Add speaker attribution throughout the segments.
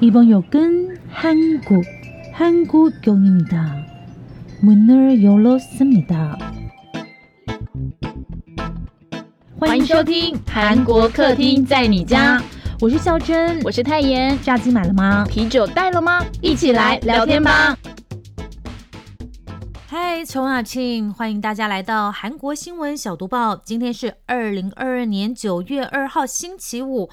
Speaker 1: 이번 역은 한국, 한국역입니다. 문을 열었습니다.
Speaker 2: 欢迎收听韩国客厅在你家，
Speaker 1: 我是孝珍，
Speaker 2: 我是泰妍。
Speaker 1: 炸鸡买了吗？
Speaker 2: 啤酒带了吗？一起来聊天吧。
Speaker 1: 嗨，从阿庆，欢迎大家来到韩国新闻小读报。今天是二零二二年九月二号，星期五。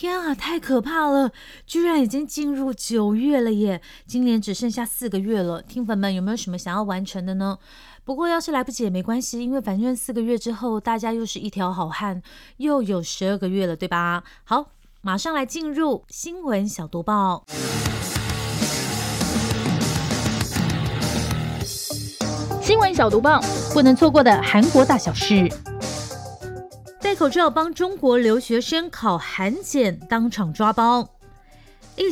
Speaker 1: 天啊，太可怕了！居然已经进入九月了耶！今年只剩下四个月了，听粉们有没有什么想要完成的呢？不过要是来不及也没关系，因为反正四个月之后，大家又是一条好汉，又有十二个月了，对吧？好，马上来进入新闻小读报。
Speaker 2: 新闻小读报，
Speaker 1: 不能错过的韩国大小事。口罩帮中国留学生考韩检，当场抓包。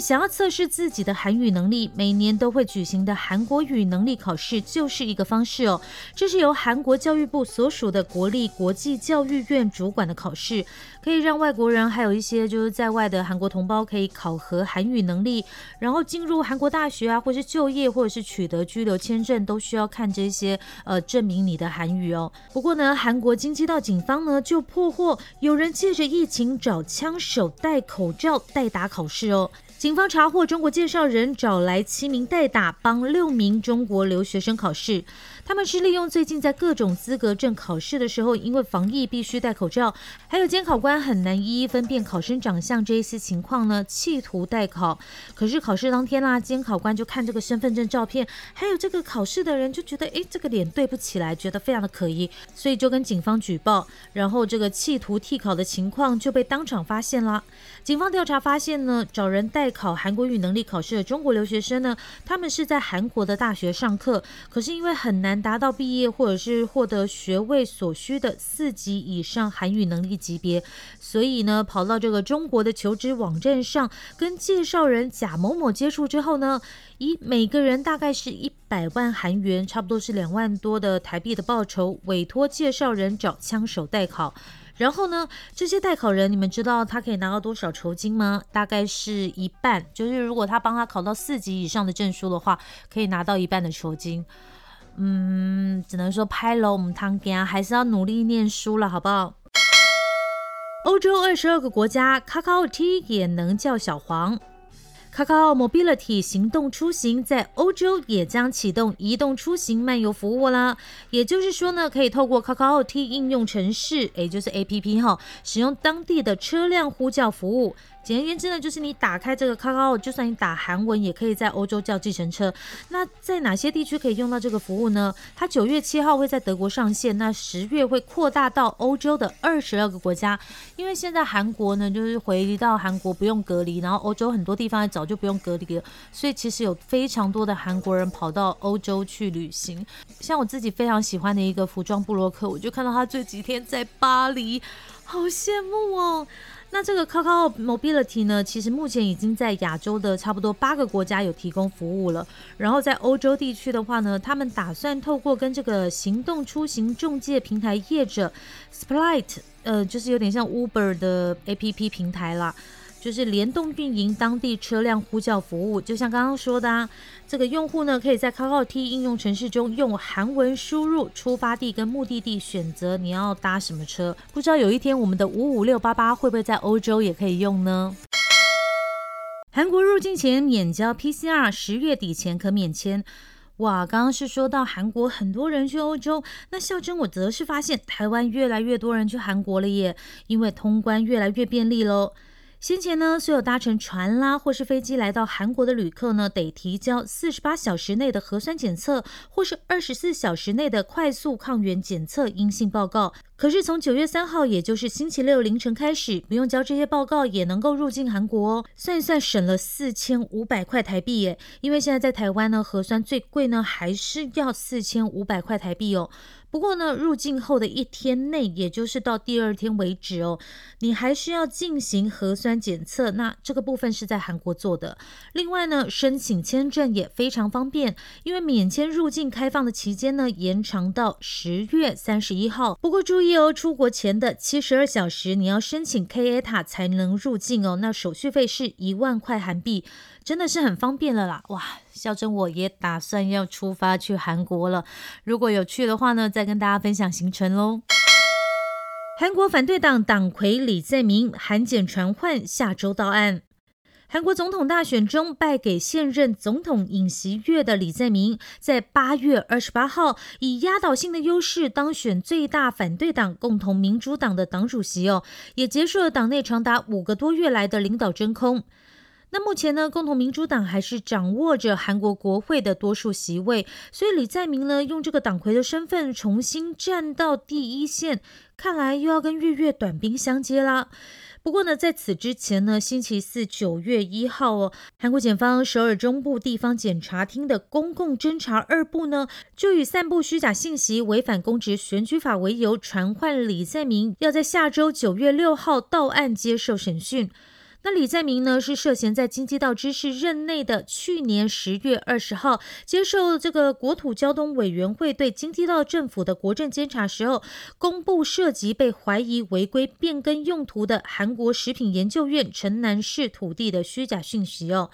Speaker 1: 想要测试自己的韩语能力，每年都会举行的韩国语能力考试就是一个方式哦。这是由韩国教育部所属的国立国际教育院主管的考试，可以让外国人还有一些就是在外的韩国同胞可以考核韩语能力，然后进入韩国大学啊，或是就业，或者是取得居留签证，都需要看这些呃证明你的韩语哦。不过呢，韩国经济道警方呢就破获有人借着疫情找枪手戴口罩代打考试哦。警方查获中国介绍人找来七名代打，帮六名中国留学生考试。他们是利用最近在各种资格证考试的时候，因为防疫必须戴口罩，还有监考官很难一一分辨考生长相这一些情况呢，企图代考。可是考试当天啦，监考官就看这个身份证照片，还有这个考试的人，就觉得哎，这个脸对不起来，觉得非常的可疑，所以就跟警方举报。然后这个企图替考的情况就被当场发现啦。警方调查发现呢，找人代考韩国语能力考试的中国留学生呢，他们是在韩国的大学上课，可是因为很难。达到毕业或者是获得学位所需的四级以上韩语能力级别，所以呢，跑到这个中国的求职网站上，跟介绍人贾某某接触之后呢，以每个人大概是一百万韩元，差不多是两万多的台币的报酬，委托介绍人找枪手代考。然后呢，这些代考人，你们知道他可以拿到多少酬金吗？大概是一半，就是如果他帮他考到四级以上的证书的话，可以拿到一半的酬金。嗯，只能说拍了我们汤羹，还是要努力念书了，好不好？欧洲二十二个国家，Kakao T 也能叫小黄。Kakao Mobility 行动出行在欧洲也将启动移动出行漫游服务啦。也就是说呢，可以透过 Kakao T 应用程式，也就是 A P P 哈，使用当地的车辆呼叫服务。简而言之呢，就是你打开这个 Kakao，就算你打韩文，也可以在欧洲叫计程车。那在哪些地区可以用到这个服务呢？它九月七号会在德国上线，那十月会扩大到欧洲的二十二个国家。因为现在韩国呢，就是回到韩国不用隔离，然后欧洲很多地方也早就不用隔离了，所以其实有非常多的韩国人跑到欧洲去旅行。像我自己非常喜欢的一个服装布洛克，我就看到他这几天在巴黎，好羡慕哦。那这个 Kakao Mobility 呢，其实目前已经在亚洲的差不多八个国家有提供服务了。然后在欧洲地区的话呢，他们打算透过跟这个行动出行中介平台业者 Split，呃，就是有点像 Uber 的 APP 平台啦。就是联动运营当地车辆呼叫服务，就像刚刚说的啊，这个用户呢可以在 Kakao T 应用程式中用韩文输入出发地跟目的地，选择你要搭什么车。不知道有一天我们的五五六八八会不会在欧洲也可以用呢？韩国入境前免交 PCR，十月底前可免签。哇，刚刚是说到韩国很多人去欧洲，那孝珍我则是发现台湾越来越多人去韩国了耶，因为通关越来越便利喽。先前呢，所有搭乘船啦或是飞机来到韩国的旅客呢，得提交四十八小时内的核酸检测，或是二十四小时内的快速抗原检测阴性报告。可是从九月三号，也就是星期六凌晨开始，不用交这些报告也能够入境韩国哦。算一算，省了四千五百块台币耶！因为现在在台湾呢，核酸最贵呢，还是要四千五百块台币哦。不过呢，入境后的一天内，也就是到第二天为止哦，你还需要进行核酸检测。那这个部分是在韩国做的。另外呢，申请签证也非常方便，因为免签入境开放的期间呢，延长到十月三十一号。不过注意哦，出国前的七十二小时，你要申请 K A 塔才能入境哦。那手续费是一万块韩币，真的是很方便了啦！哇，孝珍我也打算要出发去韩国了。如果有去的话呢，再跟大家分享行程喽。韩国反对党党魁李在明函检传唤，下周到案。韩国总统大选中败给现任总统尹锡悦的李在明，在八月二十八号以压倒性的优势当选最大反对党共同民主党的党主席哦，也结束了党内长达五个多月来的领导真空。那目前呢，共同民主党还是掌握着韩国国会的多数席位，所以李在明呢，用这个党魁的身份重新站到第一线，看来又要跟月月短兵相接啦。不过呢，在此之前呢，星期四九月一号哦，韩国检方首尔中部地方检察厅的公共侦查二部呢，就以散布虚假信息、违反公职选举法为由，传唤李在明要在下周九月六号到案接受审讯。那李在明呢，是涉嫌在京畿道知事任内的去年十月二十号接受这个国土交通委员会对京畿道政府的国政监察时候，公布涉及被怀疑违规变更用途的韩国食品研究院城南市土地的虚假讯息哦。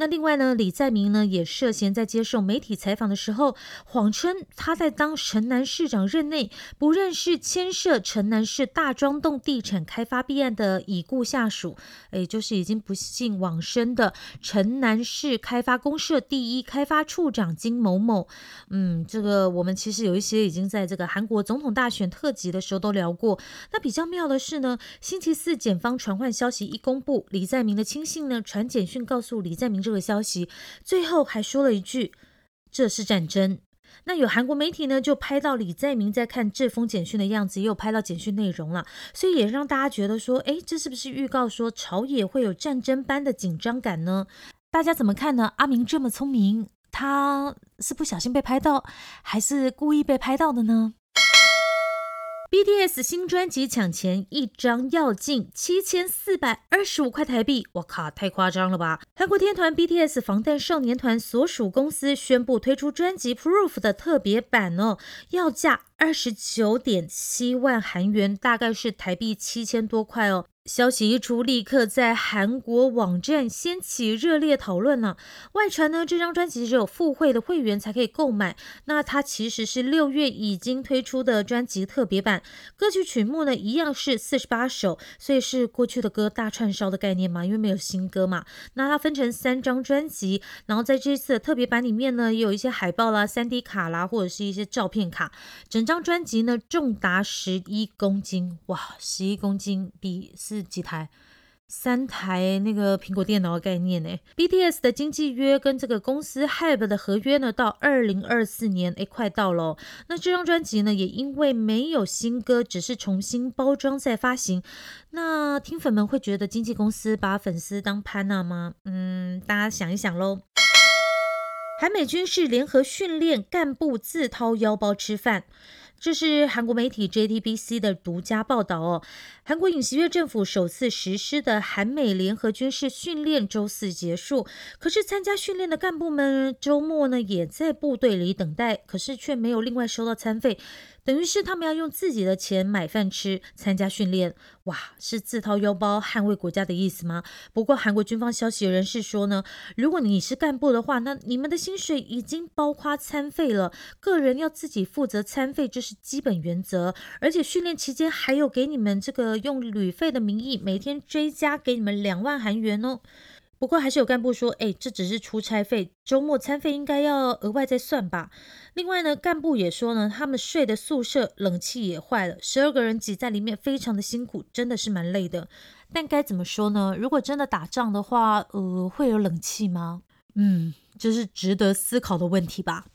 Speaker 1: 那另外呢，李在明呢也涉嫌在接受媒体采访的时候，谎称他在当城南市长任内不认识牵涉城南市大庄洞地产开发弊案的已故下属，也就是已经不幸往生的城南市开发公社第一开发处长金某某。嗯，这个我们其实有一些已经在这个韩国总统大选特辑的时候都聊过。那比较妙的是呢，星期四检方传唤消息一公布，李在明的亲信呢传简讯告诉李在明这这个消息，最后还说了一句：“这是战争。”那有韩国媒体呢，就拍到李在明在看这封简讯的样子，也有拍到简讯内容了，所以也让大家觉得说：“哎，这是不是预告说朝野会有战争般的紧张感呢？”大家怎么看呢？阿明这么聪明，他是不小心被拍到，还是故意被拍到的呢？BTS 新专辑抢钱，一张要近七千四百二十五块台币，我靠，太夸张了吧！韩国天团 BTS 防弹少年团所属公司宣布推出专辑 Proof 的特别版哦，要价二十九点七万韩元，大概是台币七千多块哦。消息一出，立刻在韩国网站掀起热烈讨论呢。外传呢，这张专辑只有付会的会员才可以购买。那它其实是六月已经推出的专辑特别版，歌曲曲目呢一样是四十八首，所以是过去的歌大串烧的概念嘛，因为没有新歌嘛。那它分成三张专辑，然后在这次的特别版里面呢，也有一些海报啦、三 D 卡啦，或者是一些照片卡。整张专辑呢重达十一公斤，哇，十一公斤比四。几台？三台那个苹果电脑的概念呢？BTS 的经纪约跟这个公司 Hype 的合约呢，到二零二四年，哎，快到了。那这张专辑呢，也因为没有新歌，只是重新包装再发行。那听粉们会觉得经纪公司把粉丝当潘娜吗？嗯，大家想一想喽。韩美军事联合训练，干部自掏腰包吃饭。这是韩国媒体 JTBC 的独家报道哦。韩国尹锡悦政府首次实施的韩美联合军事训练周四结束，可是参加训练的干部们周末呢也在部队里等待，可是却没有另外收到餐费。等于是他们要用自己的钱买饭吃，参加训练，哇，是自掏腰包捍卫国家的意思吗？不过韩国军方消息人士说呢，如果你是干部的话，那你们的薪水已经包括餐费了，个人要自己负责餐费，这是基本原则。而且训练期间还有给你们这个用旅费的名义，每天追加给你们两万韩元哦。不过还是有干部说，哎，这只是出差费，周末餐费应该要额外再算吧。另外呢，干部也说呢，他们睡的宿舍冷气也坏了，十二个人挤在里面，非常的辛苦，真的是蛮累的。但该怎么说呢？如果真的打仗的话，呃，会有冷气吗？嗯，这是值得思考的问题吧。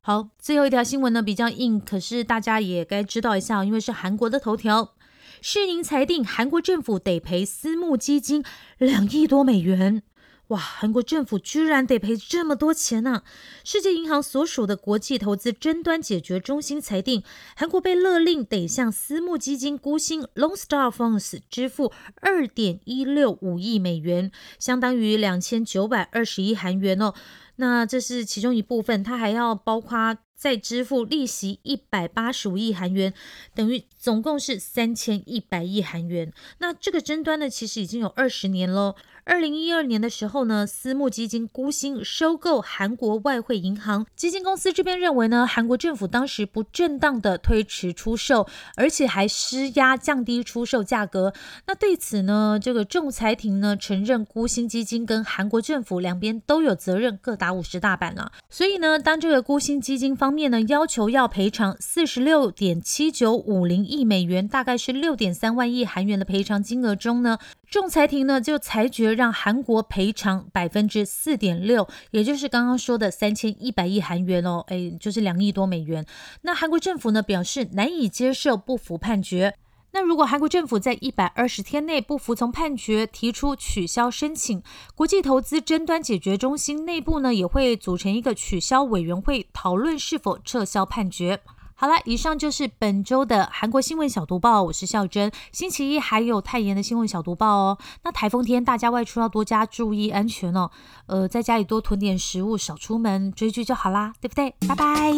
Speaker 1: 好，最后一条新闻呢比较硬，可是大家也该知道一下，因为是韩国的头条。世宁裁定，韩国政府得赔私募基金两亿多美元。哇，韩国政府居然得赔这么多钱呢！世界银行所属的国际投资争端解决中心裁定，韩国被勒令得向私募基金孤星 Lone Star Funds 支付二点一六五亿美元，相当于两千九百二十亿韩元哦。那这是其中一部分，它还要包括再支付利息一百八十五亿韩元，等于总共是三千一百亿韩元。那这个争端呢，其实已经有二十年喽。二零一二年的时候呢，私募基金孤星收购韩国外汇银行，基金公司这边认为呢，韩国政府当时不正当的推迟出售，而且还施压降低出售价格。那对此呢，这个仲裁庭呢承认孤星基金跟韩国政府两边都有责任，各打五十大板了。所以呢，当这个孤星基金方面呢要求要赔偿四十六点七九五零亿美元，大概是六点三万亿韩元的赔偿金额中呢。仲裁庭呢就裁决让韩国赔偿百分之四点六，也就是刚刚说的三千一百亿韩元哦，哎，就是两亿多美元。那韩国政府呢表示难以接受，不服判决。那如果韩国政府在一百二十天内不服从判决，提出取消申请，国际投资争端解决中心内部呢也会组成一个取消委员会，讨论是否撤销判决。好了，以上就是本周的韩国新闻小读报。我是孝珍，星期一还有泰妍的新闻小读报哦。那台风天大家外出要多加注意安全哦。呃，在家里多囤点食物，少出门，追剧就好啦，对不对？拜拜。